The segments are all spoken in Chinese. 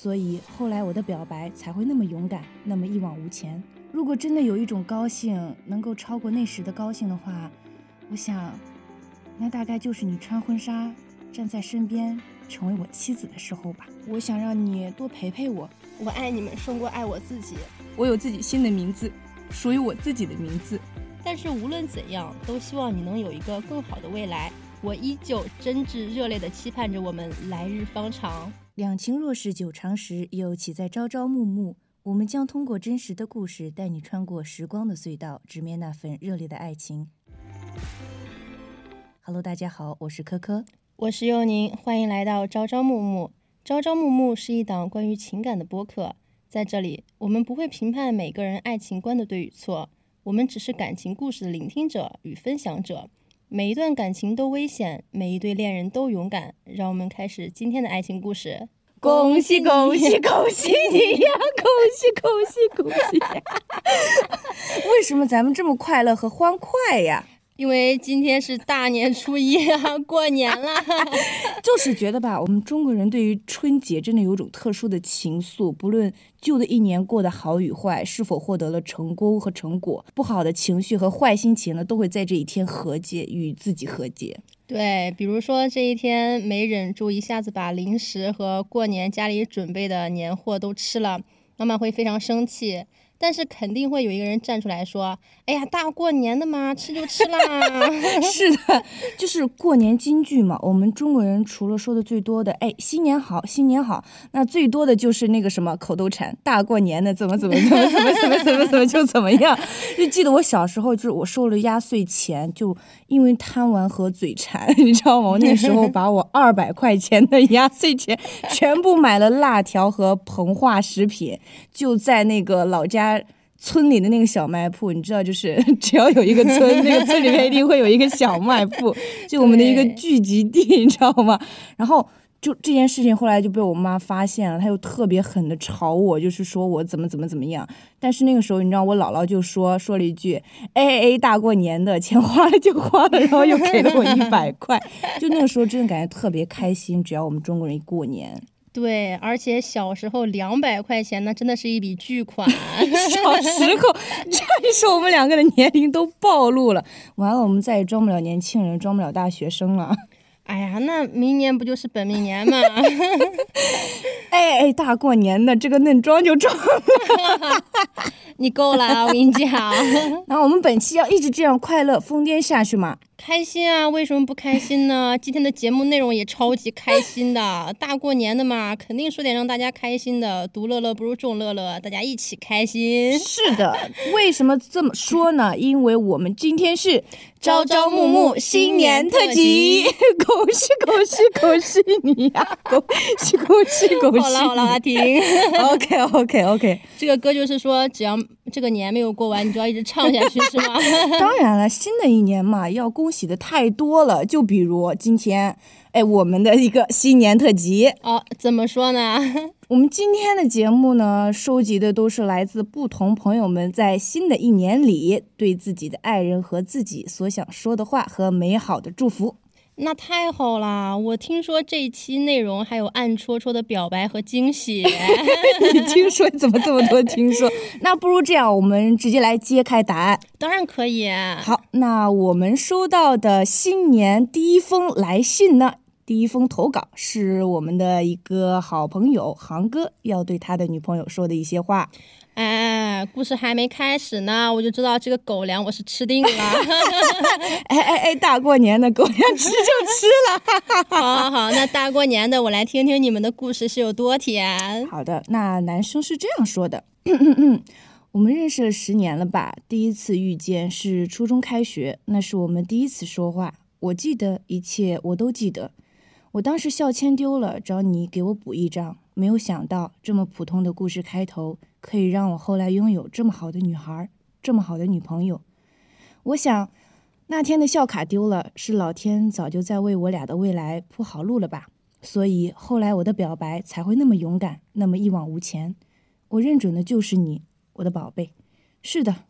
所以后来我的表白才会那么勇敢，那么一往无前。如果真的有一种高兴能够超过那时的高兴的话，我想，那大概就是你穿婚纱站在身边，成为我妻子的时候吧。我想让你多陪陪我，我爱你们胜过爱我自己。我有自己新的名字，属于我自己的名字。但是无论怎样，都希望你能有一个更好的未来。我依旧真挚热烈地期盼着我们来日方长。两情若是久长时，又岂在朝朝暮暮？我们将通过真实的故事，带你穿过时光的隧道，直面那份热烈的爱情。Hello，大家好，我是科科，我是佑宁，欢迎来到朝朝暮暮。朝朝暮暮是一档关于情感的播客，在这里，我们不会评判每个人爱情观的对与错，我们只是感情故事的聆听者与分享者。每一段感情都危险，每一对恋人都勇敢。让我们开始今天的爱情故事。恭喜恭喜 恭喜你呀！恭喜恭喜恭喜！为什么咱们这么快乐和欢快呀？因为今天是大年初一啊，过年了。就是觉得吧，我们中国人对于春节真的有种特殊的情愫。不论旧的一年过得好与坏，是否获得了成功和成果，不好的情绪和坏心情呢，都会在这一天和解，与自己和解。对，比如说这一天没忍住，一下子把零食和过年家里准备的年货都吃了，妈妈会非常生气。但是肯定会有一个人站出来说：“哎呀，大过年的嘛，吃就吃啦。” 是的，就是过年金句嘛。我们中国人除了说的最多的“哎，新年好，新年好”，那最多的就是那个什么口头禅：“大过年的怎么怎么怎么怎么怎么怎么怎么就怎么样。”就记得我小时候，就是我收了压岁钱，就因为贪玩和嘴馋，你知道吗？我那时候 把我二百块钱的压岁钱全部买了辣条和膨化食品，就在那个老家。村里的那个小卖铺，你知道，就是 只要有一个村，那个村里面一定会有一个小卖铺，就我们的一个聚集地，你知道吗？然后就这件事情后来就被我妈发现了，她又特别狠的吵我，就是说我怎么怎么怎么样。但是那个时候，你知道，我姥姥就说说了一句：“ aa，大过年的，钱花了就花了。”然后又给了我一百 块。就那个时候，真的感觉特别开心。只要我们中国人一过年。对，而且小时候两百块钱那真的是一笔巨款。小时候，这一说我们两个的年龄都暴露了，完了，我们再也装不了年轻人，装不了大学生了。哎呀，那明年不就是本命年吗？哎哎，大过年的，这个嫩妆就妆了。你够了，我跟你讲。那我们本期要一直这样快乐疯癫下去吗？开心啊！为什么不开心呢？今天的节目内容也超级开心的，大过年的嘛，肯定说点让大家开心的。独乐乐不如众乐乐，大家一起开心。是的，为什么这么说呢？因为我们今天是朝朝暮暮新年特辑，恭喜恭喜恭喜你呀！恭喜恭喜恭喜！好了好了，阿婷。OK OK OK，这个歌就是说，只要这个年没有过完，你就要一直唱下去，是吗？当然了，新的一年嘛，要恭。喜的太多了，就比如今天，哎，我们的一个新年特辑哦，怎么说呢？我们今天的节目呢，收集的都是来自不同朋友们在新的一年里对自己的爱人和自己所想说的话和美好的祝福。那太好啦！我听说这一期内容还有暗戳戳的表白和惊喜。你听说怎么这么多？听说？那不如这样，我们直接来揭开答案。当然可以。好，那我们收到的新年第一封来信呢？第一封投稿是我们的一个好朋友航哥要对他的女朋友说的一些话。哎，故事还没开始呢，我就知道这个狗粮我是吃定了。哎哎哎，大过年的狗粮吃就吃了。好好好，那大过年的，我来听听你们的故事是有多甜。好的，那男生是这样说的：我们认识了十年了吧？第一次遇见是初中开学，那是我们第一次说话。我记得一切，我都记得。我当时校签丢了，找你给我补一张。没有想到，这么普通的故事开头，可以让我后来拥有这么好的女孩，这么好的女朋友。我想，那天的校卡丢了，是老天早就在为我俩的未来铺好路了吧？所以后来我的表白才会那么勇敢，那么一往无前。我认准的就是你，我的宝贝。是的，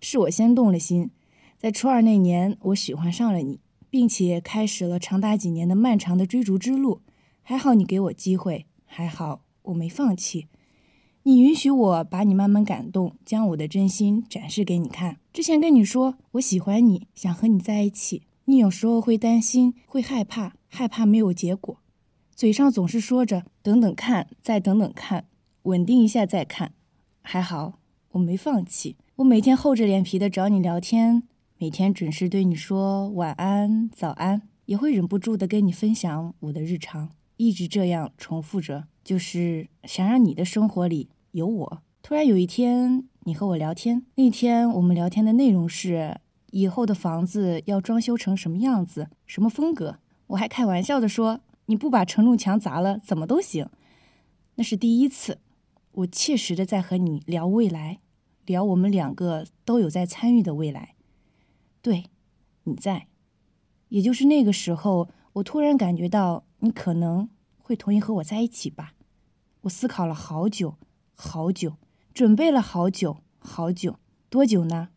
是我先动了心，在初二那年，我喜欢上了你，并且开始了长达几年的漫长的追逐之路。还好你给我机会。还好，我没放弃。你允许我把你慢慢感动，将我的真心展示给你看。之前跟你说我喜欢你，想和你在一起，你有时候会担心，会害怕，害怕没有结果，嘴上总是说着等等看，再等等看，稳定一下再看。还好我没放弃，我每天厚着脸皮的找你聊天，每天准时对你说晚安、早安，也会忍不住的跟你分享我的日常，一直这样重复着，就是想让你的生活里。有我。突然有一天，你和我聊天。那天我们聊天的内容是以后的房子要装修成什么样子、什么风格。我还开玩笑的说：“你不把承重墙砸了，怎么都行。”那是第一次，我切实的在和你聊未来，聊我们两个都有在参与的未来。对，你在。也就是那个时候，我突然感觉到你可能会同意和我在一起吧。我思考了好久。好久，准备了好久，好久，多久呢？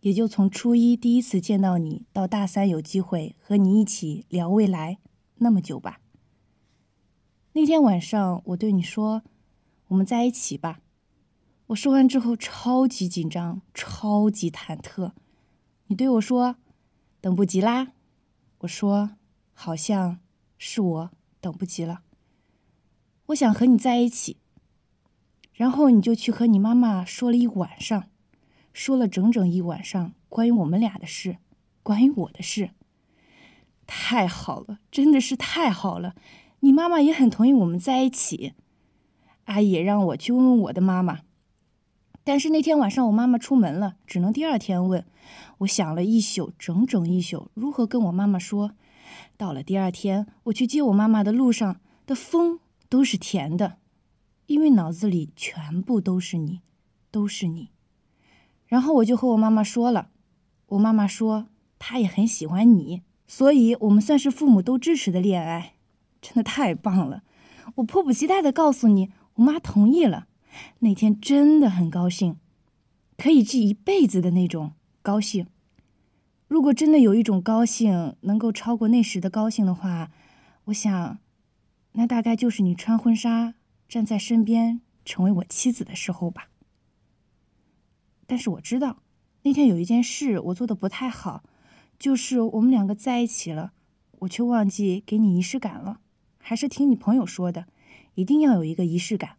也就从初一第一次见到你，到大三有机会和你一起聊未来，那么久吧。那天晚上，我对你说：“我们在一起吧。”我说完之后，超级紧张，超级忐忑。你对我说：“等不及啦。”我说：“好像是我等不及了。”我想和你在一起。然后你就去和你妈妈说了一晚上，说了整整一晚上关于我们俩的事，关于我的事。太好了，真的是太好了！你妈妈也很同意我们在一起。阿姨也让我去问问我的妈妈，但是那天晚上我妈妈出门了，只能第二天问。我想了一宿，整整一宿，如何跟我妈妈说？到了第二天，我去接我妈妈的路上的风都是甜的。因为脑子里全部都是你，都是你，然后我就和我妈妈说了，我妈妈说她也很喜欢你，所以我们算是父母都支持的恋爱，真的太棒了！我迫不及待的告诉你，我妈同意了。那天真的很高兴，可以记一辈子的那种高兴。如果真的有一种高兴能够超过那时的高兴的话，我想，那大概就是你穿婚纱。站在身边，成为我妻子的时候吧。但是我知道，那天有一件事我做的不太好，就是我们两个在一起了，我却忘记给你仪式感了。还是听你朋友说的，一定要有一个仪式感。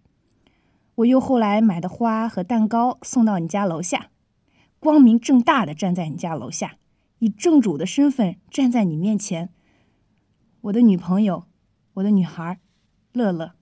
我又后来买的花和蛋糕送到你家楼下，光明正大的站在你家楼下，以正主的身份站在你面前，我的女朋友，我的女孩，乐乐。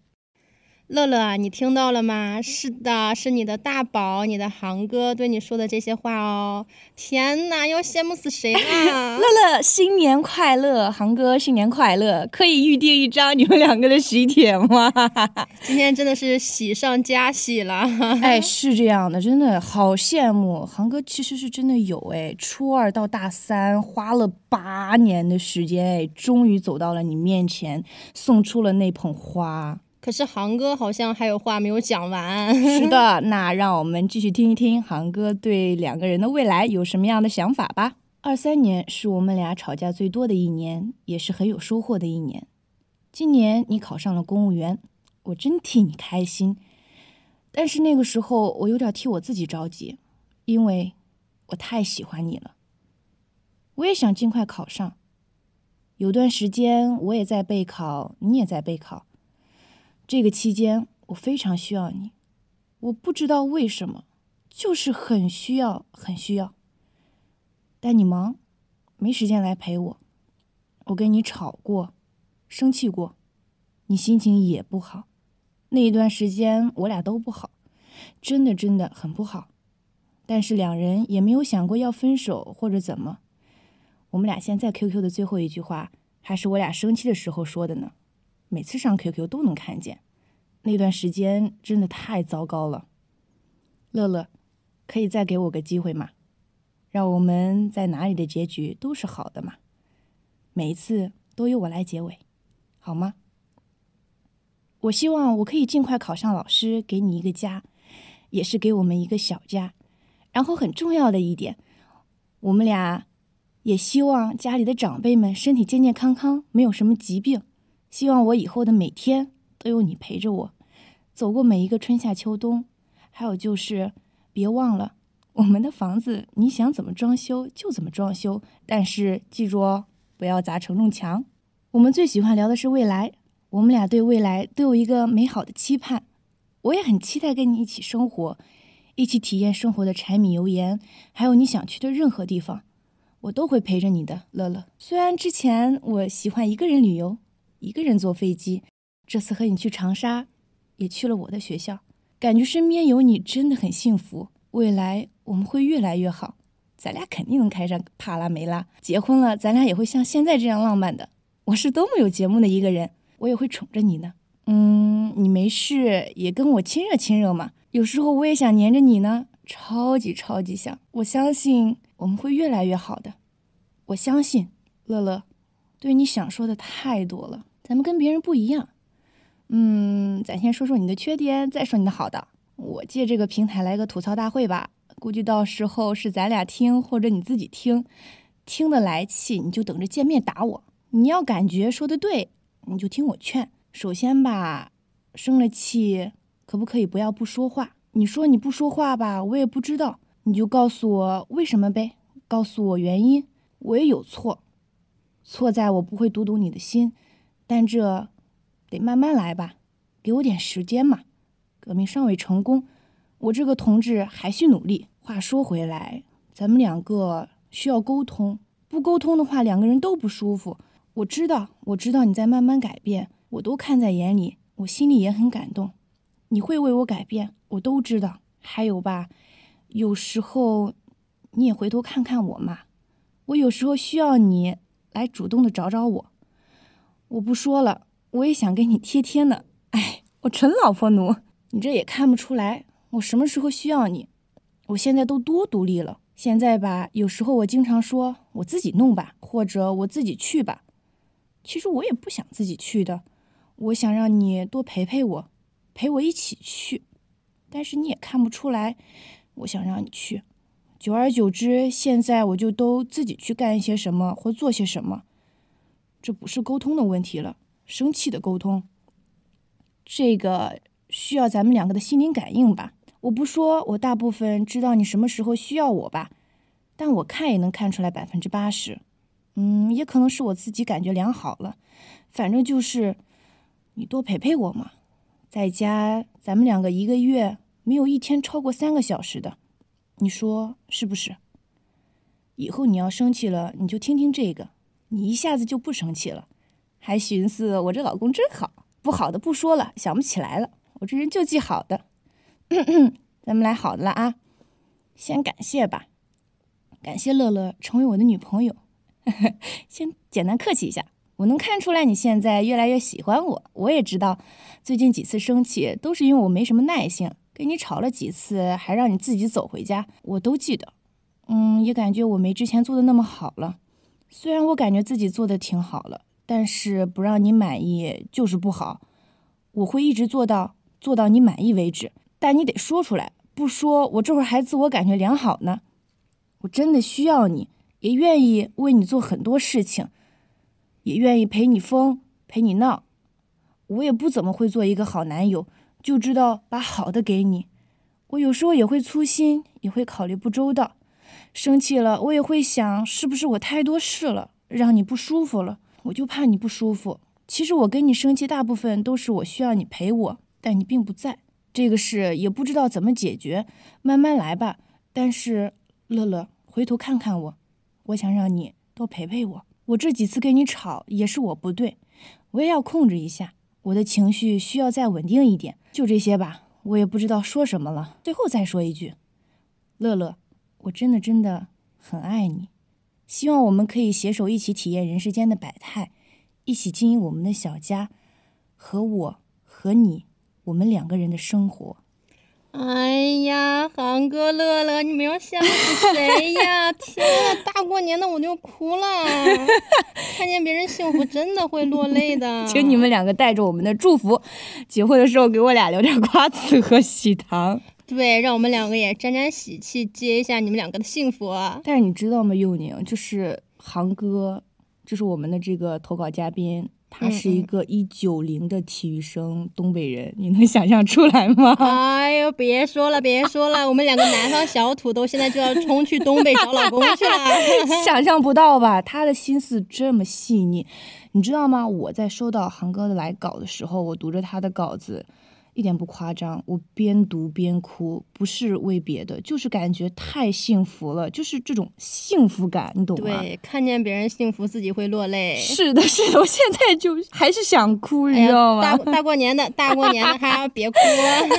乐乐啊，你听到了吗？是的，是你的大宝，你的航哥对你说的这些话哦。天哪，要羡慕死谁了！乐乐，新年快乐！航哥，新年快乐！可以预定一张你们两个的喜帖吗？今天真的是喜上加喜了。哎，是这样的，真的好羡慕航哥。其实是真的有哎，初二到大三花了八年的时间，哎，终于走到了你面前，送出了那捧花。可是航哥好像还有话没有讲完。是的，那让我们继续听一听航哥对两个人的未来有什么样的想法吧。二三年是我们俩吵架最多的一年，也是很有收获的一年。今年你考上了公务员，我真替你开心。但是那个时候我有点替我自己着急，因为我太喜欢你了。我也想尽快考上。有段时间我也在备考，你也在备考。这个期间，我非常需要你，我不知道为什么，就是很需要，很需要。但你忙，没时间来陪我。我跟你吵过，生气过，你心情也不好。那一段时间，我俩都不好，真的真的很不好。但是两人也没有想过要分手或者怎么。我们俩现在 QQ 的最后一句话，还是我俩生气的时候说的呢。每次上 QQ 都能看见，那段时间真的太糟糕了。乐乐，可以再给我个机会吗？让我们在哪里的结局都是好的嘛？每一次都由我来结尾，好吗？我希望我可以尽快考上老师，给你一个家，也是给我们一个小家。然后很重要的一点，我们俩也希望家里的长辈们身体健健康康，没有什么疾病。希望我以后的每天都有你陪着我，走过每一个春夏秋冬。还有就是，别忘了，我们的房子你想怎么装修就怎么装修，但是记住哦，不要砸承重墙。我们最喜欢聊的是未来，我们俩对未来都有一个美好的期盼。我也很期待跟你一起生活，一起体验生活的柴米油盐，还有你想去的任何地方，我都会陪着你的，乐乐。虽然之前我喜欢一个人旅游，一个人坐飞机，这次和你去长沙，也去了我的学校，感觉身边有你真的很幸福。未来我们会越来越好，咱俩肯定能开上帕拉梅拉。结婚了，咱俩也会像现在这样浪漫的。我是多么有节目的一个人，我也会宠着你呢。嗯，你没事也跟我亲热亲热嘛。有时候我也想黏着你呢，超级超级想。我相信我们会越来越好的，我相信。乐乐，对你想说的太多了，咱们跟别人不一样。嗯，咱先说说你的缺点，再说你的好的。我借这个平台来个吐槽大会吧，估计到时候是咱俩听，或者你自己听，听得来气你就等着见面打我。你要感觉说的对，你就听我劝。首先吧，生了气可不可以不要不说话？你说你不说话吧，我也不知道，你就告诉我为什么呗，告诉我原因。我也有错，错在我不会读懂你的心，但这得慢慢来吧，给我点时间嘛。革命尚未成功，我这个同志还需努力。话说回来，咱们两个需要沟通，不沟通的话，两个人都不舒服。我知道，我知道你在慢慢改变，我都看在眼里，我心里也很感动。你会为我改变，我都知道。还有吧，有时候你也回头看看我嘛，我有时候需要你来主动的找找我。我不说了，我也想给你贴贴呢。哎，我纯老婆奴。你这也看不出来，我什么时候需要你？我现在都多独立了。现在吧，有时候我经常说我自己弄吧，或者我自己去吧。其实我也不想自己去的，我想让你多陪陪我，陪我一起去。但是你也看不出来，我想让你去。久而久之，现在我就都自己去干一些什么或做些什么。这不是沟通的问题了，生气的沟通。这个。需要咱们两个的心灵感应吧。我不说，我大部分知道你什么时候需要我吧，但我看也能看出来百分之八十。嗯，也可能是我自己感觉良好了。反正就是，你多陪陪我嘛。在家，咱们两个一个月没有一天超过三个小时的，你说是不是？以后你要生气了，你就听听这个，你一下子就不生气了，还寻思我这老公真好。不好的不说了，想不起来了。我这人就记好的，咳 咳咱们来好的了啊！先感谢吧，感谢乐乐成为我的女朋友。先简单客气一下，我能看出来你现在越来越喜欢我。我也知道，最近几次生气都是因为我没什么耐性，跟你吵了几次，还让你自己走回家，我都记得。嗯，也感觉我没之前做的那么好了。虽然我感觉自己做的挺好了，但是不让你满意就是不好。我会一直做到。做到你满意为止，但你得说出来，不说我这会儿还自我感觉良好呢。我真的需要你，也愿意为你做很多事情，也愿意陪你疯，陪你闹。我也不怎么会做一个好男友，就知道把好的给你。我有时候也会粗心，也会考虑不周到。生气了，我也会想，是不是我太多事了，让你不舒服了？我就怕你不舒服。其实我跟你生气，大部分都是我需要你陪我。但你并不在，这个事也不知道怎么解决，慢慢来吧。但是乐乐，回头看看我，我想让你多陪陪我。我这几次跟你吵也是我不对，我也要控制一下我的情绪，需要再稳定一点。就这些吧，我也不知道说什么了。最后再说一句，乐乐，我真的真的很爱你，希望我们可以携手一起体验人世间的百态，一起经营我们的小家，和我和你。我们两个人的生活。哎呀，航哥、乐乐，你们要想死谁呀？天呐，大过年的我就哭了，看见别人幸福真的会落泪的。请你们两个带着我们的祝福，结婚的时候给我俩留点瓜子和喜糖。对，让我们两个也沾沾喜气，接一下你们两个的幸福。但是你知道吗，佑宁，就是航哥，就是我们的这个投稿嘉宾，他是一个一九零的体育生，东北人，你能想象出来吗？哎呦，别说了，别说了，我们两个南方小土豆现在就要冲去东北找老公去了。想象不到吧？他的心思这么细腻，你知道吗？我在收到航哥的来稿的时候，我读着他的稿子。一点不夸张，我边读边哭，不是为别的，就是感觉太幸福了，就是这种幸福感，你懂吗？对，看见别人幸福，自己会落泪。是的，是的，我现在就 还是想哭，你知道吗？大大过年的，大过年的，还别哭。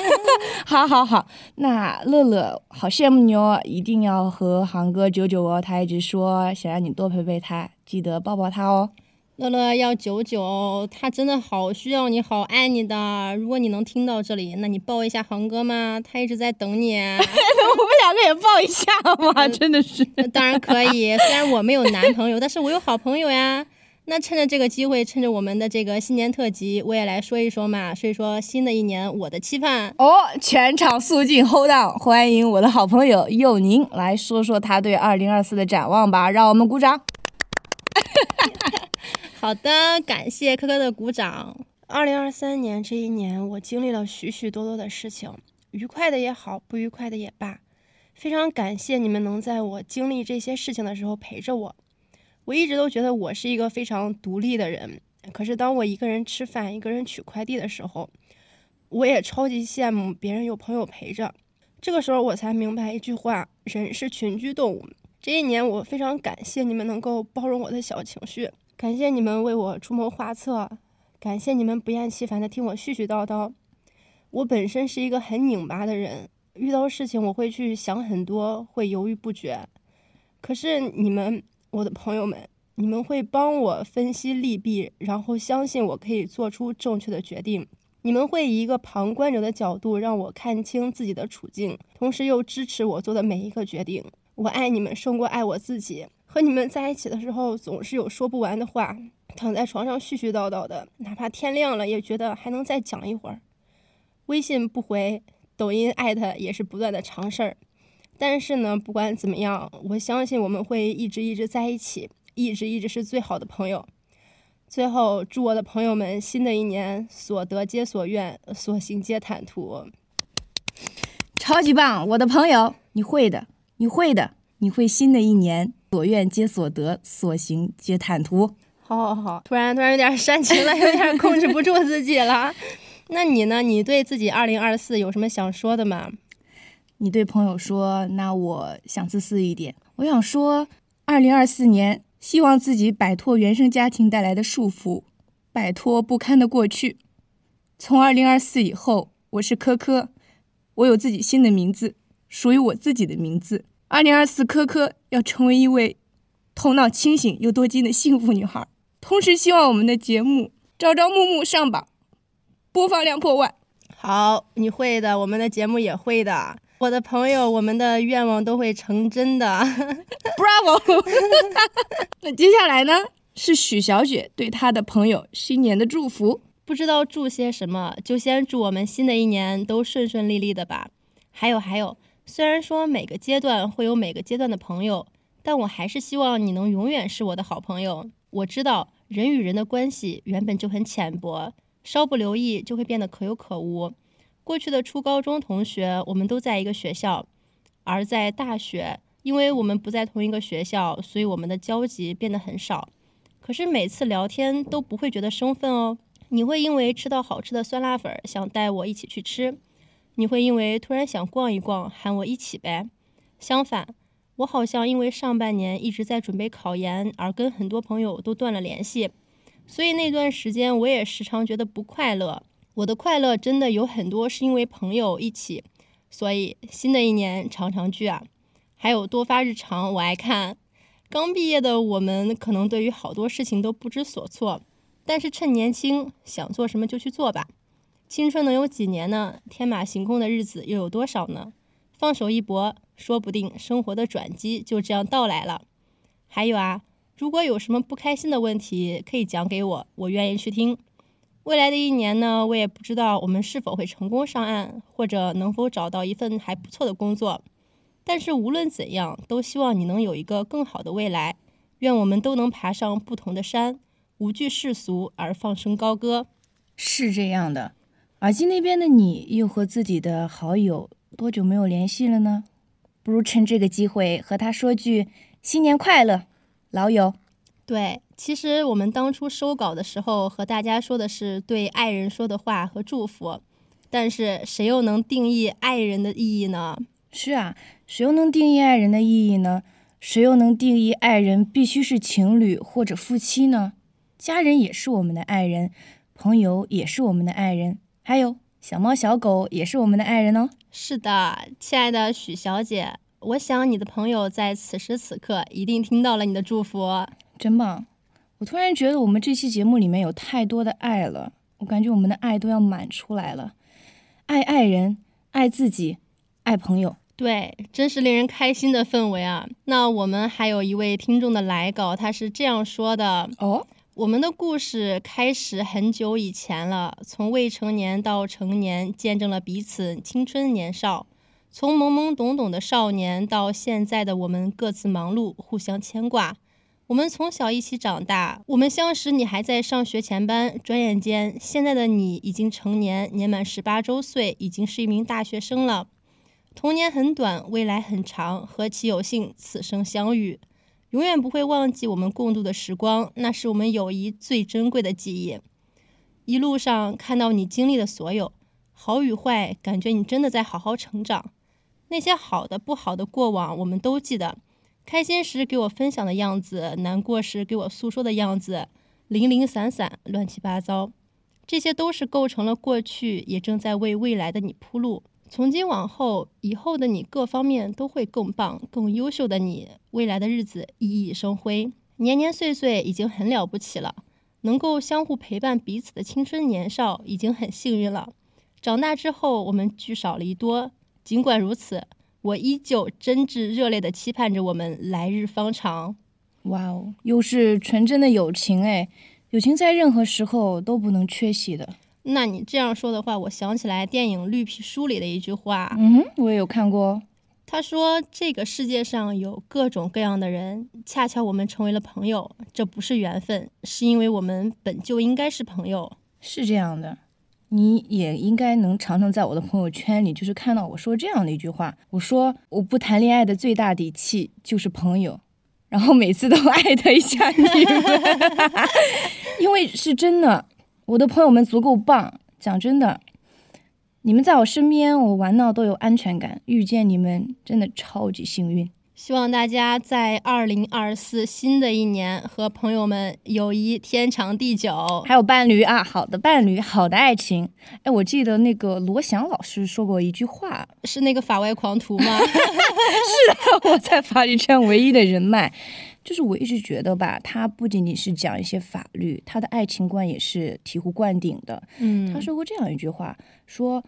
好好好，那乐乐好羡慕你哦，一定要和航哥九九哦，他一直说想让你多陪陪他，记得抱抱他哦。乐乐要九九，他真的好需要你，好爱你的。如果你能听到这里，那你抱一下航哥吗？他一直在等你。我们两个也抱一下嘛，真的是。当然可以，虽然我没有男朋友，但是我有好朋友呀。那趁着这个机会，趁着我们的这个新年特辑，我也来说一说嘛，说一说新的一年我的期盼。哦，全场肃静，hold on，欢迎我的好朋友佑宁来说说他对二零二四的展望吧，让我们鼓掌。好的，感谢科科的鼓掌。二零二三年这一年，我经历了许许多多的事情，愉快的也好，不愉快的也罢，非常感谢你们能在我经历这些事情的时候陪着我。我一直都觉得我是一个非常独立的人，可是当我一个人吃饭、一个人取快递的时候，我也超级羡慕别人有朋友陪着。这个时候我才明白一句话：人是群居动物。这一年，我非常感谢你们能够包容我的小情绪。感谢你们为我出谋划策，感谢你们不厌其烦的听我絮絮叨叨。我本身是一个很拧巴的人，遇到事情我会去想很多，会犹豫不决。可是你们，我的朋友们，你们会帮我分析利弊，然后相信我可以做出正确的决定。你们会以一个旁观者的角度让我看清自己的处境，同时又支持我做的每一个决定。我爱你们胜过爱我自己。和你们在一起的时候，总是有说不完的话，躺在床上絮絮叨叨的，哪怕天亮了，也觉得还能再讲一会儿。微信不回，抖音艾特也是不断的常事儿。但是呢，不管怎么样，我相信我们会一直一直在一起，一直一直是最好的朋友。最后，祝我的朋友们新的一年所得皆所愿，所行皆坦途。超级棒，我的朋友，你会的，你会的，你会新的一年。所愿皆所得，所行皆坦途。好，好，好！突然，突然有点煽情了，有点控制不住自己了。那你呢？你对自己二零二四有什么想说的吗？你对朋友说，那我想自私一点，我想说，二零二四年，希望自己摆脱原生家庭带来的束缚，摆脱不堪的过去。从二零二四以后，我是科科，我有自己新的名字，属于我自己的名字。二零二四，科科要成为一位头脑清醒又多金的幸福女孩。同时，希望我们的节目朝朝暮暮上榜，播放量破万。好，你会的，我们的节目也会的。我的朋友，我们的愿望都会成真的。Bravo！那接下来呢？是许小雪对她的朋友新年的祝福。不知道祝些什么，就先祝我们新的一年都顺顺利利的吧。还有，还有。虽然说每个阶段会有每个阶段的朋友，但我还是希望你能永远是我的好朋友。我知道人与人的关系原本就很浅薄，稍不留意就会变得可有可无。过去的初高中同学，我们都在一个学校，而在大学，因为我们不在同一个学校，所以我们的交集变得很少。可是每次聊天都不会觉得生分哦。你会因为吃到好吃的酸辣粉，想带我一起去吃。你会因为突然想逛一逛，喊我一起呗。相反，我好像因为上半年一直在准备考研，而跟很多朋友都断了联系，所以那段时间我也时常觉得不快乐。我的快乐真的有很多是因为朋友一起，所以新的一年常常聚啊，还有多发日常，我爱看。刚毕业的我们可能对于好多事情都不知所措，但是趁年轻，想做什么就去做吧。青春能有几年呢？天马行空的日子又有多少呢？放手一搏，说不定生活的转机就这样到来了。还有啊，如果有什么不开心的问题，可以讲给我，我愿意去听。未来的一年呢，我也不知道我们是否会成功上岸，或者能否找到一份还不错的工作。但是无论怎样，都希望你能有一个更好的未来。愿我们都能爬上不同的山，无惧世俗而放声高歌。是这样的，耳机那边的你又和自己的好友多久没有联系了呢？不如趁这个机会和他说句新年快乐，老友。对，其实我们当初收稿的时候和大家说的是对爱人说的话和祝福，但是谁又能定义爱人的意义呢？是啊，谁又能定义爱人的意义呢？谁又能定义爱人必须是情侣或者夫妻呢？家人也是我们的爱人，朋友也是我们的爱人，还有小猫小狗也是我们的爱人哦。是的，亲爱的许小姐，我想你的朋友在此时此刻一定听到了你的祝福。真棒！我突然觉得我们这期节目里面有太多的爱了，我感觉我们的爱都要满出来了。爱爱人，爱自己，爱朋友，对，真是令人开心的氛围啊！那我们还有一位听众的来稿，他是这样说的：哦，我们的故事开始很久以前了，从未成年到成年，见证了彼此青春年少；从懵懵懂懂的少年到现在的我们，各自忙碌，互相牵挂。我们从小一起长大，我们相识，你还在上学前班，转眼间，现在的你已经成年，年满十八周岁，已经是一名大学生了。童年很短，未来很长，何其有幸此生相遇，永远不会忘记我们共度的时光，那是我们友谊最珍贵的记忆。一路上看到你经历的所有，好与坏，感觉你真的在好好成长。那些好的、不好的过往，我们都记得。开心时给我分享的样子，难过时给我诉说的样子，零零散散，乱七八糟，这些都是构成了过去，也正在为未来的你铺路。从今往后，以后的你各方面都会更棒、更优秀的你，未来的日子熠熠生辉，年年岁岁已经很了不起了，能够相互陪伴彼此的青春年少已经很幸运了。长大之后，我们聚少离多，尽管如此。我依旧真挚热烈的期盼着我们来日方长。哇哦，又是纯真的友情哎！友情在任何时候都不能缺席的。那你这样说的话，我想起来电影《绿皮书》里的一句话。嗯，我也有看过。他说：“这个世界上有各种各样的人，恰巧我们成为了朋友，这不是缘分，是因为我们本就应该是朋友。”是这样的。你也应该能常常在我的朋友圈里，就是看到我说这样的一句话。我说我不谈恋爱的最大底气就是朋友，然后每次都 艾特一下你们，因为是真的，我的朋友们足够棒。讲真的，你们在我身边，我玩闹都有安全感。遇见你们真的超级幸运。希望大家在二零二四新的一年和朋友们友谊天长地久，还有伴侣啊，好的伴侣，好的爱情。哎，我记得那个罗翔老师说过一句话，是那个法外狂徒吗？是的，我在法律圈唯一的人脉。就是我一直觉得吧，他不仅仅是讲一些法律，他的爱情观也是醍醐灌顶的。嗯，他说过这样一句话，说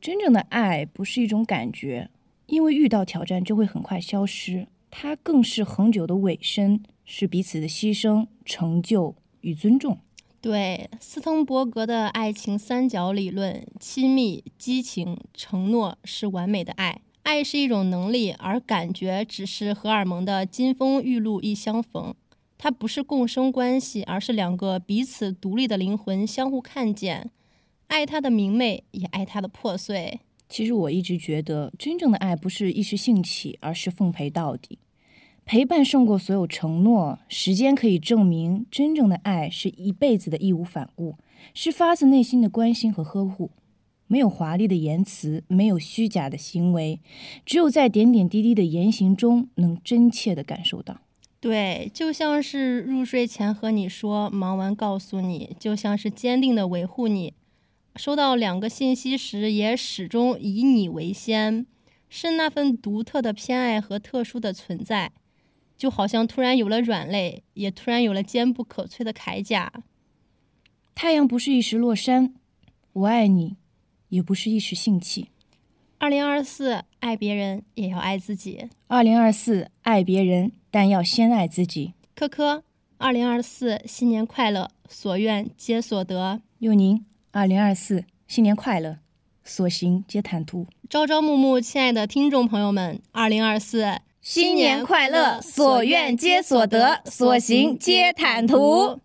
真正的爱不是一种感觉。因为遇到挑战就会很快消失，它更是恒久的尾声，是彼此的牺牲、成就与尊重。对，斯滕伯格的爱情三角理论：亲密、激情、承诺是完美的爱。爱是一种能力，而感觉只是荷尔蒙的金风玉露一相逢。它不是共生关系，而是两个彼此独立的灵魂相互看见，爱它的明媚，也爱它的破碎。其实我一直觉得，真正的爱不是一时兴起，而是奉陪到底。陪伴胜过所有承诺。时间可以证明，真正的爱是一辈子的义无反顾，是发自内心的关心和呵护。没有华丽的言辞，没有虚假的行为，只有在点点滴滴的言行中，能真切的感受到。对，就像是入睡前和你说，忙完告诉你，就像是坚定的维护你。收到两个信息时，也始终以你为先，是那份独特的偏爱和特殊的存在，就好像突然有了软肋，也突然有了坚不可摧的铠甲。太阳不是一时落山，我爱你，也不是一时兴起。二零二四，爱别人也要爱自己。二零二四，爱别人，但要先爱自己。科科，二零二四，新年快乐，所愿皆所得。佑宁。二零二四，新年快乐，所行皆坦途。朝朝暮暮，亲爱的听众朋友们，二零二四，新年快乐，所愿皆所得，所行皆坦途。